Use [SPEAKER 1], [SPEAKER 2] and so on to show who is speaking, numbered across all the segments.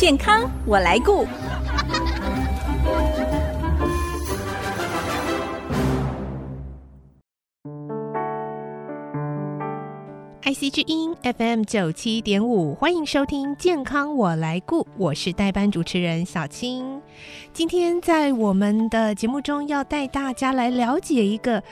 [SPEAKER 1] 健康我来顾。
[SPEAKER 2] IC 之音 FM 九七点五，欢迎收听《健康我来顾》，我是代班主持人小青。今天在我们的节目中，要带大家来了解一个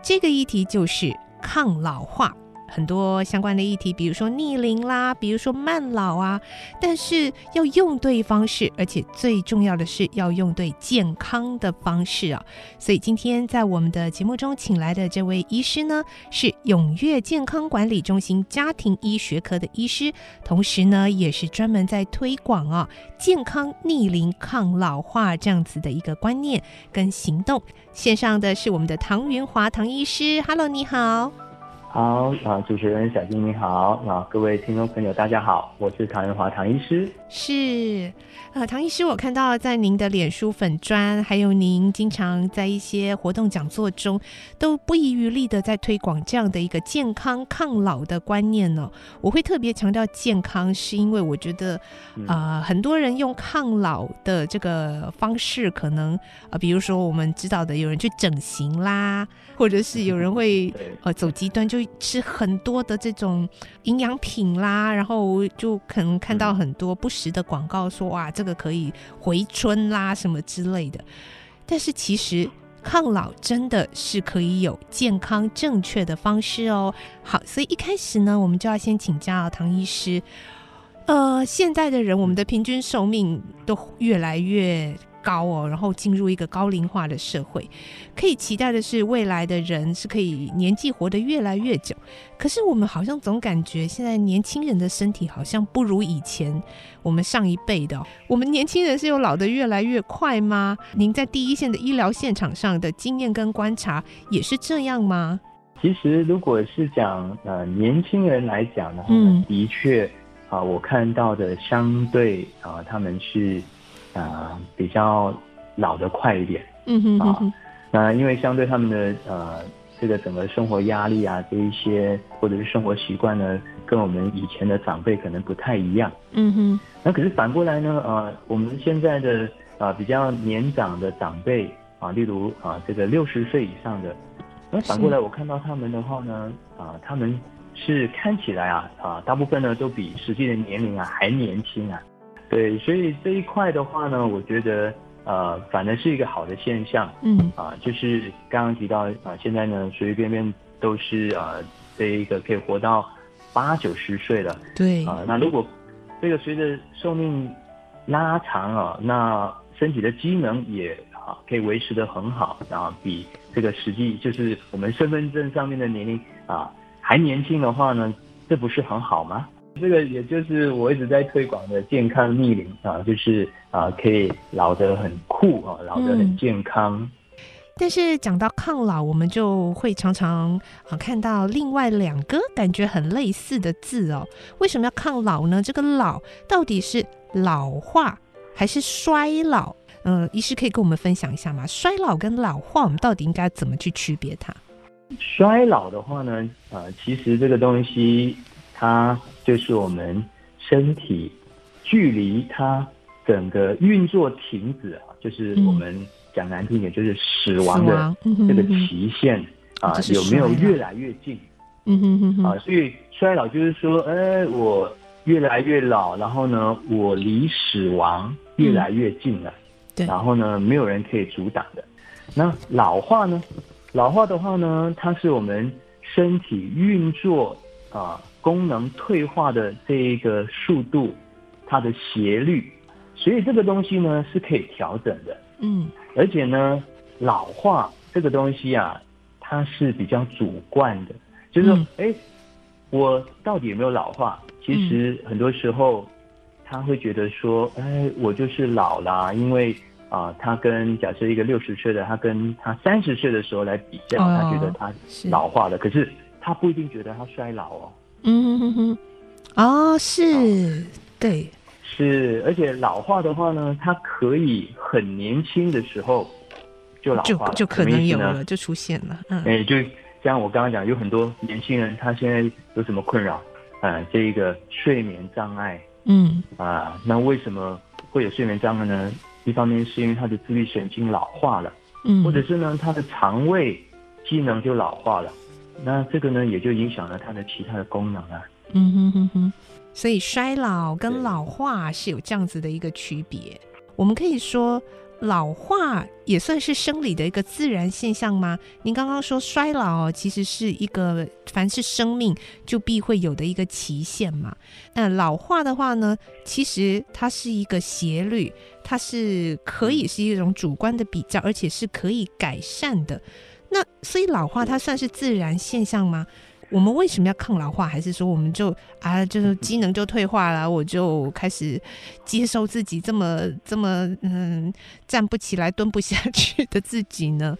[SPEAKER 2] 这个议题，就是抗老化。很多相关的议题，比如说逆龄啦，比如说慢老啊，但是要用对方式，而且最重要的是要用对健康的方式啊。所以今天在我们的节目中请来的这位医师呢，是永悦健康管理中心家庭医学科的医师，同时呢也是专门在推广啊健康逆龄抗老化这样子的一个观念跟行动。线上的是我们的唐云华唐医师，Hello，你好。
[SPEAKER 3] 好啊，主持人小金你好，啊，各位听众朋友大家好，我是唐仁华唐医师。
[SPEAKER 2] 是，呃，唐医师，我看到在您的脸书粉砖，还有您经常在一些活动讲座中，都不遗余力的在推广这样的一个健康抗老的观念呢。我会特别强调健康，是因为我觉得啊、呃，很多人用抗老的这个方式，可能啊、呃，比如说我们知道的，有人去整形啦，或者是有人会 呃走极端就。吃很多的这种营养品啦，然后就可能看到很多不值的广告，说哇，这个可以回春啦什么之类的。但是其实抗老真的是可以有健康正确的方式哦。好，所以一开始呢，我们就要先请教唐医师。呃，现在的人，我们的平均寿命都越来越高哦，然后进入一个高龄化的社会，可以期待的是未来的人是可以年纪活得越来越久。可是我们好像总感觉现在年轻人的身体好像不如以前我们上一辈的。我们年轻人是有老得越来越快吗？您在第一线的医疗现场上的经验跟观察也是这样吗？
[SPEAKER 3] 其实如果是讲呃年轻人来讲的话，嗯，的确啊，我看到的相对啊，他们是。啊、呃，比较老得快一点，嗯哼，哼，啊，那因为相对他们的呃这个整个生活压力啊，这一些或者是生活习惯呢，跟我们以前的长辈可能不太一样，嗯哼。那可是反过来呢，呃，我们现在的啊、呃、比较年长的长辈啊，例如啊这个六十岁以上的，那反过来我看到他们的话呢，啊他们是看起来啊啊大部分呢都比实际的年龄啊还年轻啊。对，所以这一块的话呢，我觉得呃，反而是一个好的现象。嗯啊，就是刚刚提到啊，现在呢，随随便便都是呃，这一个可以活到八九十岁了。对啊，那如果这个随着寿命拉长啊，那身体的机能也啊可以维持的很好，然后比这个实际就是我们身份证上面的年龄啊还年轻的话呢，这不是很好吗？这个也就是我一直在推广的健康逆龄啊，就是啊，可以老得很酷啊，老得很健康。嗯，
[SPEAKER 2] 但是讲到抗老，我们就会常常啊看到另外两个感觉很类似的字哦。为什么要抗老呢？这个老到底是老化还是衰老？嗯，医师可以跟我们分享一下吗？衰老跟老化，我们到底应该怎么去区别它？
[SPEAKER 3] 衰老的话呢，呃，其实这个东西。它就是我们身体距离它整个运作停止啊，就是我们讲难听点，就是死亡的这个期限啊，有没有越来越近？嗯哼哼哼啊，所以衰老就是说，哎，我越来越老，然后呢，我离死亡越来越近了，对，然后呢，没有人可以阻挡的。那老化呢？老化的话呢，它是我们身体运作啊。功能退化的这一个速度，它的斜率，所以这个东西呢是可以调整的，嗯，而且呢，老化这个东西啊，它是比较主观的，就是说，哎、嗯，我到底有没有老化？其实很多时候他会觉得说，哎，我就是老啦，因为啊、呃，他跟假设一个六十岁的，他跟他三十岁的时候来比较，他觉得他老化了，可是他不一定觉得他衰老哦。嗯哼哼，
[SPEAKER 2] 哦，是、哦，对，
[SPEAKER 3] 是，而且老化的话呢，它可以很年轻的时候就老化了，
[SPEAKER 2] 就就可能有了，就出现了。嗯，
[SPEAKER 3] 哎，就像我刚刚讲，有很多年轻人，他现在有什么困扰？嗯，这一个睡眠障碍。
[SPEAKER 2] 嗯。
[SPEAKER 3] 啊，那为什么会有睡眠障碍呢？一方面是因为他的自律神经老化了，
[SPEAKER 2] 嗯，
[SPEAKER 3] 或者是呢他的肠胃机能就老化了，那这个呢也就影响了它的其他的功能啊。
[SPEAKER 2] 嗯哼哼哼，所以衰老跟老化是有这样子的一个区别。我们可以说。老化也算是生理的一个自然现象吗？您刚刚说衰老其实是一个凡是生命就必会有的一个期限嘛。那老化的话呢，其实它是一个斜率，它是可以是一种主观的比较，而且是可以改善的。那所以老化它算是自然现象吗？我们为什么要抗老化？还是说我们就啊，就是机能就退化了，我就开始接受自己这么这么嗯站不起来、蹲不下去的自己呢？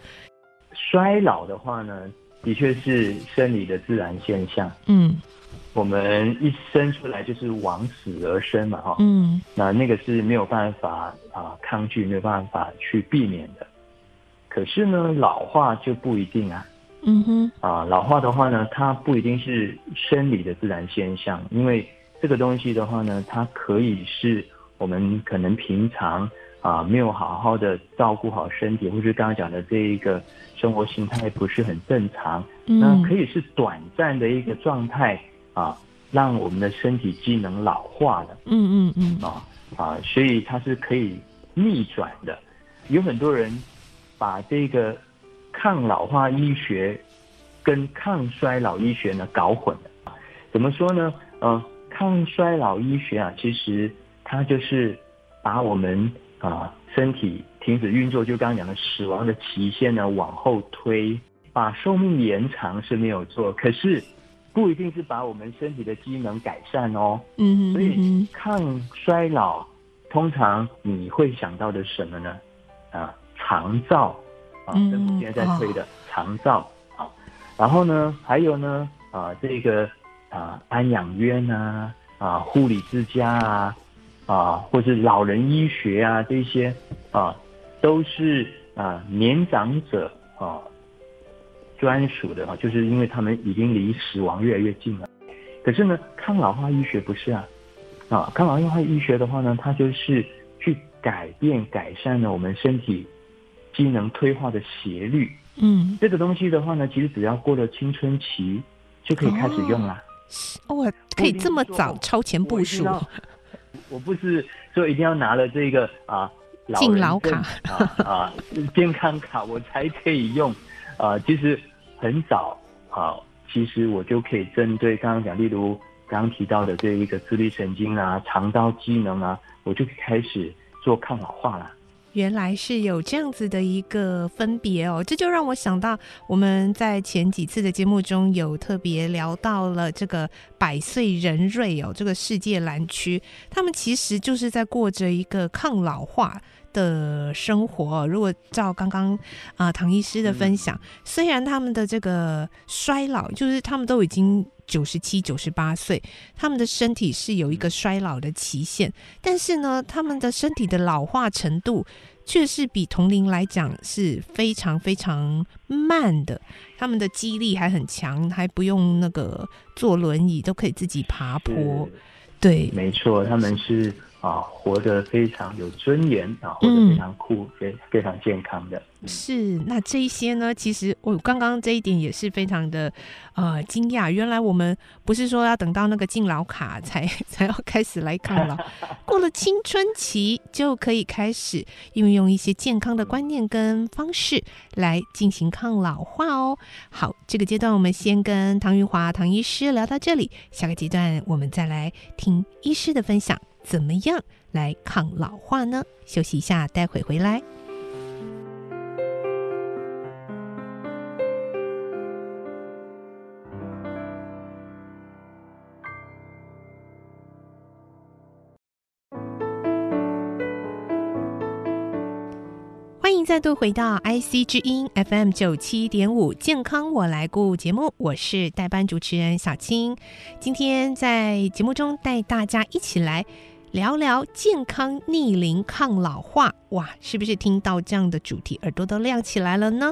[SPEAKER 3] 衰老的话呢，的确是生理的自然现象。
[SPEAKER 2] 嗯，
[SPEAKER 3] 我们一生出来就是往死而生嘛，哈。
[SPEAKER 2] 嗯，
[SPEAKER 3] 那那个是没有办法啊抗拒，没有办法去避免的。可是呢，老化就不一定啊。
[SPEAKER 2] 嗯哼，
[SPEAKER 3] 啊，老化的话呢，它不一定是生理的自然现象，因为这个东西的话呢，它可以是我们可能平常啊没有好好的照顾好身体，或是刚刚讲的这一个生活形态不是很正常，
[SPEAKER 2] 嗯，
[SPEAKER 3] 那可以是短暂的一个状态啊，让我们的身体机能老化了，
[SPEAKER 2] 嗯嗯嗯，
[SPEAKER 3] 啊啊，所以它是可以逆转的，有很多人把这个。抗老化医学跟抗衰老医学呢搞混了，怎么说呢？呃，抗衰老医学啊，其实它就是把我们啊、呃、身体停止运作，就刚刚讲的死亡的期限呢往后推，把寿命延长是没有错，可是不一定是把我们身体的机能改善哦。
[SPEAKER 2] 嗯，
[SPEAKER 3] 所以抗衰老通常你会想到的什么呢？啊，长照。啊，政府现在在推的长照啊，然后呢，还有呢，啊，这个啊，安养院啊，啊，护理之家啊，啊，或是老人医学啊，这些啊，都是啊年长者啊专属的啊，就是因为他们已经离死亡越来越近了。可是呢，抗老化医学不是啊，啊，抗老化医学的话呢，它就是去改变、改善了我们身体。机能退化的斜率，
[SPEAKER 2] 嗯，
[SPEAKER 3] 这个东西的话呢，其实只要过了青春期就可以开始用了。
[SPEAKER 2] 哦，可以这么早超前部署？我，
[SPEAKER 3] 我不是说一定要拿了这个啊，
[SPEAKER 2] 敬老卡
[SPEAKER 3] 啊啊健康卡我才可以用啊。其实很早啊，其实我就可以针对刚刚讲，例如刚刚提到的这一个自律神经啊、肠道机能啊，我就可以开始做抗老化了。
[SPEAKER 2] 原来是有这样子的一个分别哦，这就让我想到我们在前几次的节目中有特别聊到了这个百岁人瑞哦，这个世界蓝区，他们其实就是在过着一个抗老化的生活。如果照刚刚啊唐医师的分享，虽然他们的这个衰老，就是他们都已经。九十七、九十八岁，他们的身体是有一个衰老的期限，但是呢，他们的身体的老化程度却是比同龄来讲是非常非常慢的。他们的肌力还很强，还不用那个坐轮椅，都可以自己爬坡。对，
[SPEAKER 3] 没错，他们是。啊，活得非常有尊严啊，活得非常酷，非、嗯、非常健康的。
[SPEAKER 2] 是，那这一些呢？其实我刚刚这一点也是非常的呃惊讶。原来我们不是说要等到那个敬老卡才 才要开始来抗老，过了青春期就可以开始运用一些健康的观念跟方式来进行抗老化哦。好，这个阶段我们先跟唐玉华唐医师聊到这里，下个阶段我们再来听医师的分享。怎么样来抗老化呢？休息一下，待会回来。再度回到 IC 之音 FM 九七点五健康我来顾节目，我是代班主持人小青。今天在节目中带大家一起来。聊聊健康逆龄抗老化。哇，是不是听到这样的主题，耳朵都亮起来了呢？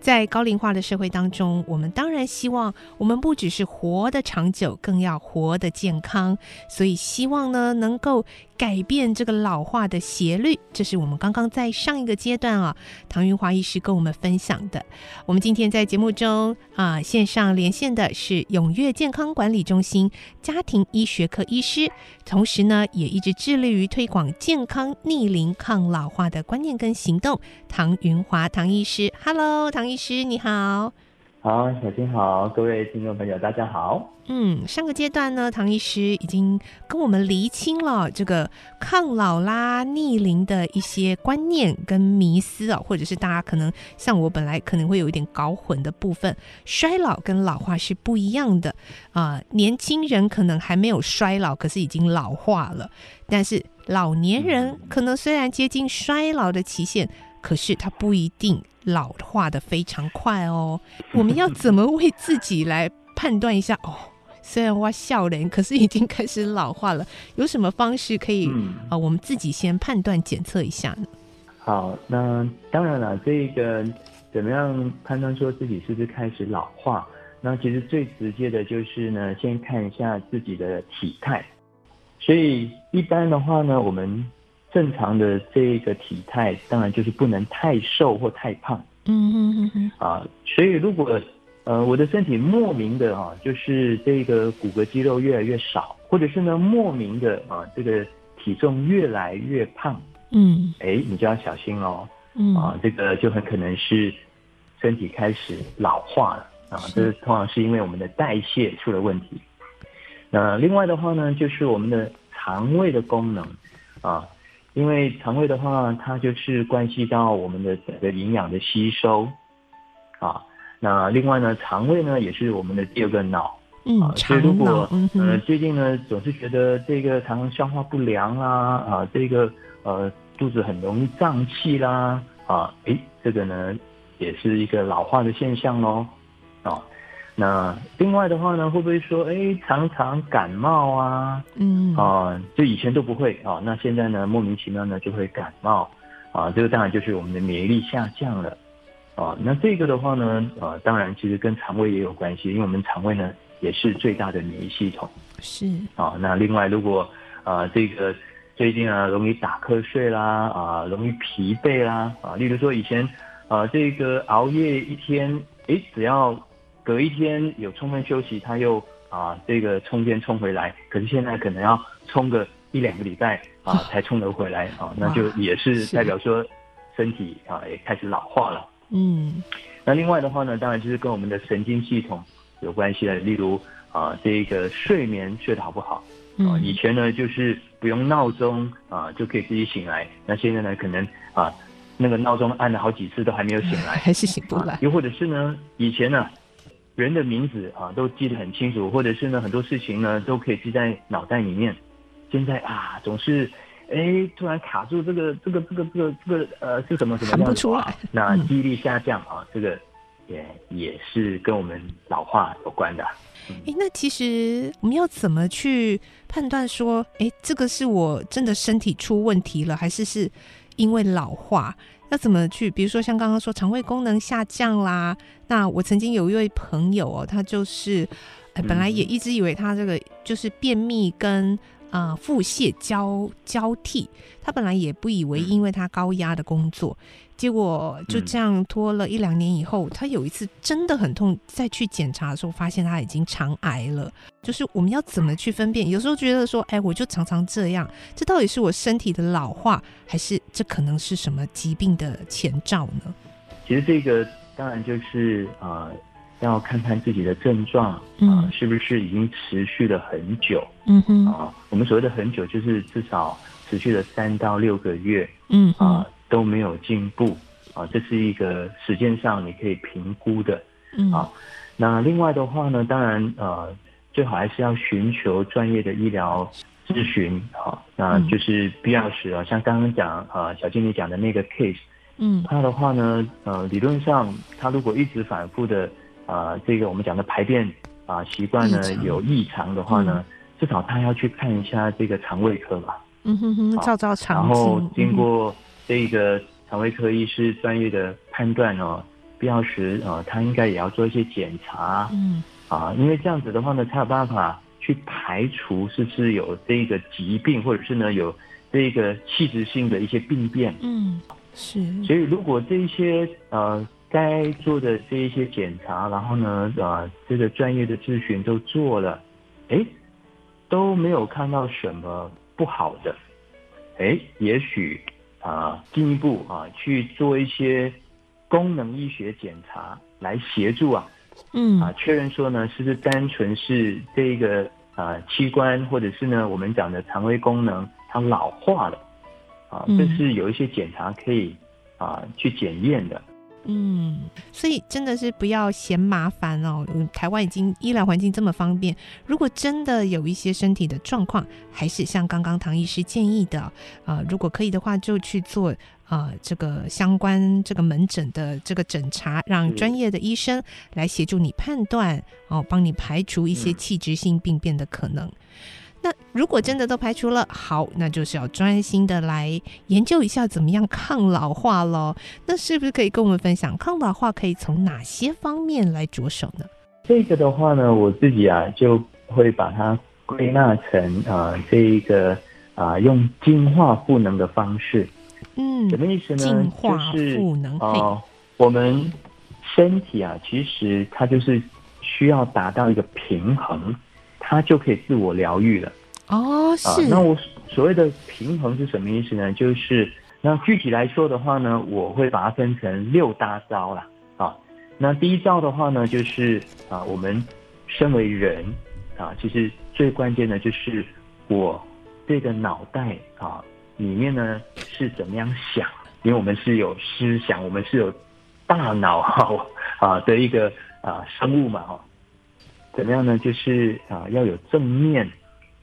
[SPEAKER 2] 在高龄化的社会当中，我们当然希望我们不只是活得长久，更要活得健康。所以希望呢，能够改变这个老化的斜率。这是我们刚刚在上一个阶段啊，唐云华医师跟我们分享的。我们今天在节目中啊，线上连线的是永悦健康管理中心家庭医学科医师，同时呢，也一直致力于推广健康逆龄抗老化的观念跟行动，唐云华唐医师，Hello，唐医师你好，
[SPEAKER 3] 好，小金好，各位听众朋友大家好。
[SPEAKER 2] 嗯，上个阶段呢，唐医师已经跟我们厘清了这个抗老啦、逆龄的一些观念跟迷思啊，或者是大家可能像我本来可能会有一点搞混的部分，衰老跟老化是不一样的啊、年轻人可能还没有衰老，可是已经老化了，但是。老年人可能虽然接近衰老的期限，可是它不一定老化的非常快哦。我们要怎么为自己来判断一下？哦，虽然我笑脸，可是已经开始老化了。有什么方式可以啊、嗯呃？我们自己先判断检测一下呢？
[SPEAKER 3] 好，那当然了，这个怎么样判断说自己是不是开始老化？那其实最直接的就是呢，先看一下自己的体态。所以一般的话呢，我们正常的这个体态，当然就是不能太瘦或太胖。嗯嗯嗯嗯。啊，所以如果呃我的身体莫名的啊，就是这个骨骼肌肉越来越少，或者是呢莫名的啊这个体重越来越胖，嗯，哎，你就要小心哦。嗯。啊，这个就很可能是身体开始老化了啊，这是通常是因为我们的代谢出了问题。那另外的话呢，就是我们的肠胃的功能啊，因为肠胃的话，它就是关系到我们的整个营养的吸收啊。那另外呢，肠胃呢也是我们的第二个脑，嗯，啊、所以如果呃最近呢总是觉得这个常常消化不良啦，啊，这个呃肚子很容易胀气啦，啊，诶，这个呢也是一个老化的现象喽，啊。那另外的话呢，会不会说，哎，常常感冒啊？嗯，啊，就以前都不会啊，那现在呢，莫名其妙呢就会感冒，啊，这个当然就是我们的免疫力下降了，啊，那这个的话呢，啊，当然其实跟肠胃也有关系，因为我们肠胃呢也是最大的免疫系统。是。啊，那另外如果啊这个最近啊容易打瞌睡啦，啊，容易疲惫啦，啊，例如说以前啊这个熬夜一天，哎，只要隔一天有充分休息，他又啊这个充电充回来，可是现在可能要充个一两个礼拜啊 才充得回来啊，那就也是代表说身体啊也开始老化了。嗯，那另外的话呢，当然就是跟我们的神经系统有关系的，例如啊这个睡眠睡得好不好啊？以前呢就是不用闹钟啊就可以自己醒来，那现在呢可能啊那个闹钟按了好几次都还没有醒来，
[SPEAKER 2] 还是醒不来。
[SPEAKER 3] 又或者是呢以前呢。人的名字啊，都记得很清楚，或者是呢，很多事情呢，都可以记在脑袋里面。现在啊，总是，哎，突然卡住这个，这个，这个，这个，这个，呃，是什么什么样子？
[SPEAKER 2] 不出来。
[SPEAKER 3] 那记忆力下降啊，这个也也是跟我们老化有关的。
[SPEAKER 2] 哎、嗯，那其实我们要怎么去判断说，哎，这个是我真的身体出问题了，还是是因为老化？要怎么去？比如说像刚刚说肠胃功能下降啦，那我曾经有一位朋友哦，他就是，呃，本来也一直以为他这个就是便秘跟。啊、呃，腹泻交交替，他本来也不以为，因为他高压的工作，结果就这样拖了一两年以后，他有一次真的很痛，再去检查的时候，发现他已经肠癌了。就是我们要怎么去分辨？有时候觉得说，哎，我就常常这样，这到底是我身体的老化，还是这可能是什么疾病的前兆呢？
[SPEAKER 3] 其实这个当然就是啊。呃要看看自己的症状啊、呃，是不是已经持续了很久？嗯哼啊、呃，我们所谓的很久，就是至少持续了三到六个月，嗯啊、呃、都没有进步啊、呃，这是一个时间上你可以评估的。嗯啊，那另外的话呢，当然呃，最好还是要寻求专业的医疗咨询啊，那就是必要时啊，像刚刚讲啊，小经理讲的那个 case，嗯，他的话呢，呃，理论上他如果一直反复的。啊、呃，这个我们讲的排便啊习惯呢有异常的话呢，嗯、至少他要去看一下这个肠胃科吧。
[SPEAKER 2] 嗯哼哼，照照肠镜，
[SPEAKER 3] 然后经过这个肠胃科医师专业的判断哦，必要时啊，他应该也要做一些检查，嗯，啊，因为这样子的话呢，才有办法去排除是不是有这个疾病，或者是呢有这个器质性的一些病变，
[SPEAKER 2] 嗯，是。
[SPEAKER 3] 所以如果这一些呃该做的这一些检查，然后呢呃这个专业的咨询都做了，哎，都没有看到什么。不好的，哎，也许啊，进一步啊去做一些功能医学检查来协助啊，嗯啊，确认说呢，是不是单纯是这个啊器官，或者是呢我们讲的肠胃功能它老化了啊，这是有一些检查可以啊去检验的。
[SPEAKER 2] 嗯，所以真的是不要嫌麻烦哦。台湾已经医疗环境这么方便，如果真的有一些身体的状况，还是像刚刚唐医师建议的啊、呃，如果可以的话，就去做啊、呃、这个相关这个门诊的这个诊查，让专业的医生来协助你判断哦，帮你排除一些器质性病变的可能。那如果真的都排除了，好，那就是要专心的来研究一下怎么样抗老化喽。那是不是可以跟我们分享抗老化可以从哪些方面来着手呢？
[SPEAKER 3] 这个的话呢，我自己啊就会把它归纳成啊、呃，这一个啊、呃、用净化赋能的方式。嗯，什么意思呢？
[SPEAKER 2] 净化赋能
[SPEAKER 3] 啊、就是呃，我们身体啊，其实它就是需要达到一个平衡。它就可以自我疗愈了
[SPEAKER 2] 哦，是。
[SPEAKER 3] 啊，那我所谓的平衡是什么意思呢？就是那具体来说的话呢，我会把它分成六大招啦。啊。那第一招的话呢，就是啊，我们身为人啊，其实最关键的就是我这个脑袋啊里面呢是怎么样想，因为我们是有思想，我们是有大脑哈 啊的一个啊生物嘛哈。怎么样呢？就是啊，要有正面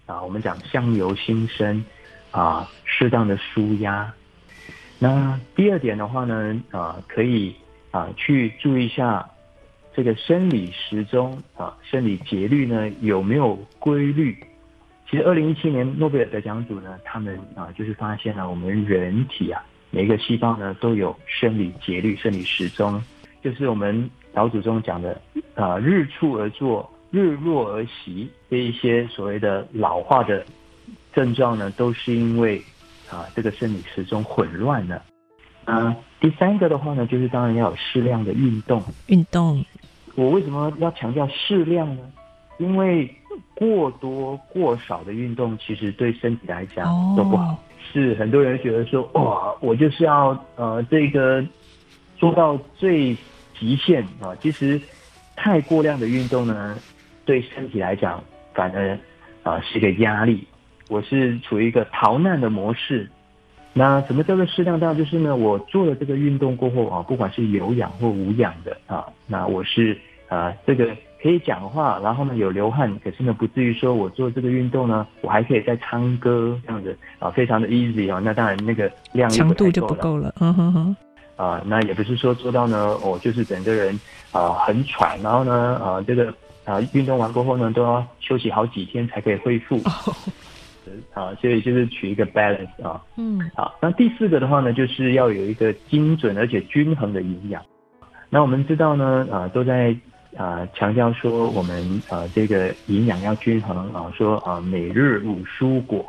[SPEAKER 3] 啊，我们讲相由心生啊，适当的舒压。那第二点的话呢，啊，可以啊去注意一下这个生理时钟啊，生理节律呢有没有规律？其实二零一七年诺贝尔得奖组呢，他们啊就是发现了我们人体啊每个细胞呢都有生理节律、生理时钟，就是我们老祖宗讲的啊，日出而作。日落而息，这一些所谓的老化的症状呢，都是因为啊这个生理时钟混乱了。啊，第三个的话呢，就是当然要有适量的运动。
[SPEAKER 2] 运动，
[SPEAKER 3] 我为什么要强调适量呢？因为过多过少的运动，其实对身体来讲都不好。哦、是很多人觉得说，哇，我就是要呃这个做到最极限啊。其实太过量的运动呢。对身体来讲，反而啊、呃、是一个压力。我是处于一个逃难的模式。那什么叫做适量？当然就是呢，我做了这个运动过后啊，不管是有氧或无氧的啊，那我是啊这个可以讲话，然后呢有流汗，可是呢不至于说我做这个运动呢，我还可以再唱歌这样子啊，非常的 easy 啊。那当然那个量
[SPEAKER 2] 强度就不够了。嗯哼哼。
[SPEAKER 3] 啊，那也不是说做到呢，我就是整个人啊很喘，然后呢啊这个。啊，运动完过后呢，都要休息好几天才可以恢复。Oh. 啊，所以就是取一个 balance 啊。嗯。好，那第四个的话呢，就是要有一个精准而且均衡的营养。那我们知道呢，啊，都在啊强调说我们啊这个营养要均衡啊，说啊每日五蔬果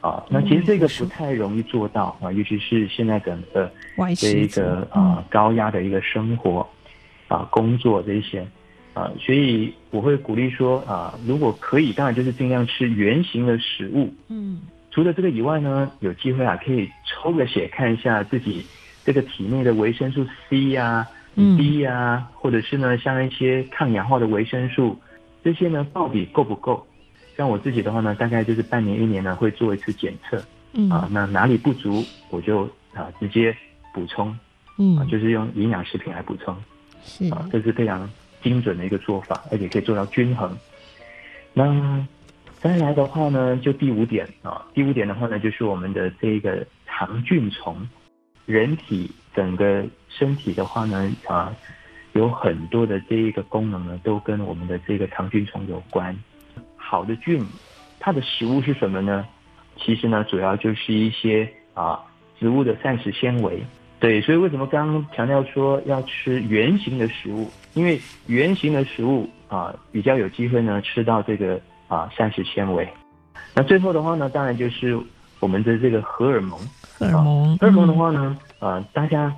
[SPEAKER 3] 啊。那其实这个不太容易做到啊，尤其是现在整个这一个啊高压的一个生活啊工作这些。啊，所以我会鼓励说啊，如果可以，当然就是尽量吃圆形的食物。嗯，除了这个以外呢，有机会啊，可以抽个血看一下自己这个体内的维生素 C 呀、啊、D 呀、或者是呢，像一些抗氧化的维生素，这些呢到底够不够？像我自己的话呢，大概就是半年一年呢会做一次检测。嗯，啊，那哪里不足，我就啊直接补充。嗯，啊，就是用营养食品来补充。是啊，这是非常。精准的一个做法，而且可以做到均衡。那再来的话呢，就第五点啊，第五点的话呢，就是我们的这个肠菌虫。人体整个身体的话呢，啊，有很多的这一个功能呢，都跟我们的这个肠菌虫有关。好的菌，它的食物是什么呢？其实呢，主要就是一些啊植物的膳食纤维。对，所以为什么刚刚强调说要吃圆形的食物？因为圆形的食物啊，比较有机会呢吃到这个啊膳食纤维。那最后的话呢，当然就是我们的这个荷尔蒙。
[SPEAKER 2] 荷尔蒙，
[SPEAKER 3] 荷尔蒙的话呢，啊，大家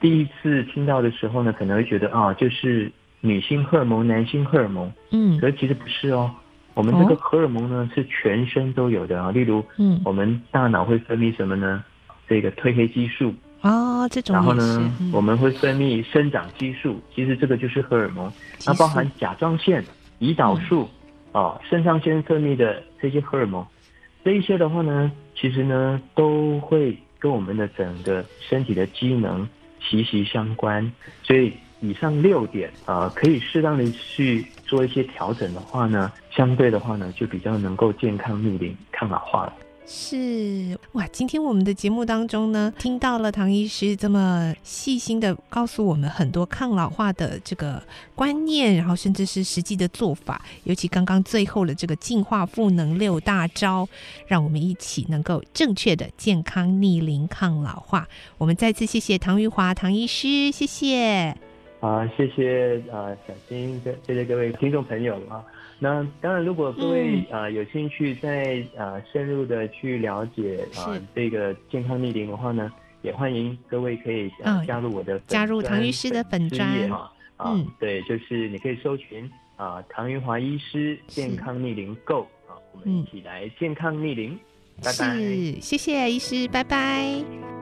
[SPEAKER 3] 第一次听到的时候呢，可能会觉得啊，就是女性荷尔蒙、男性荷尔蒙。嗯，可是其实不是哦。我们这个荷尔蒙呢，是全身都有的啊。例如，嗯，我们大脑会分泌什么呢？这个褪黑激素
[SPEAKER 2] 啊，这种。
[SPEAKER 3] 然后呢，我们会分泌生长激素，其实这个就是荷尔蒙。它包含甲状腺、胰岛素啊，肾上腺分泌的这些荷尔蒙，这一些的话呢，其实呢都会跟我们的整个身体的机能息息相关。所以以上六点啊，可以适当的去做一些调整的话呢，相对的话呢，就比较能够健康逆龄、抗老化了。
[SPEAKER 2] 是哇，今天我们的节目当中呢，听到了唐医师这么细心的告诉我们很多抗老化的这个观念，然后甚至是实际的做法，尤其刚刚最后的这个净化赋能六大招，让我们一起能够正确的健康逆龄抗老化。我们再次谢谢唐玉华唐医师，谢谢。
[SPEAKER 3] 啊，谢谢啊，小金，谢谢各位听众朋友啊。那当然，如果各位啊、嗯。呃、有兴趣再啊深入的去了解啊这个健康逆龄的话呢，也欢迎各位可以、呃、加入我的
[SPEAKER 2] 加入唐医师的粉专
[SPEAKER 3] 啊啊，对，就是你可以搜寻啊唐云华医师健康逆龄 Go 啊，我们一起来健康逆龄，拜拜，
[SPEAKER 2] 是，谢谢医师，拜拜。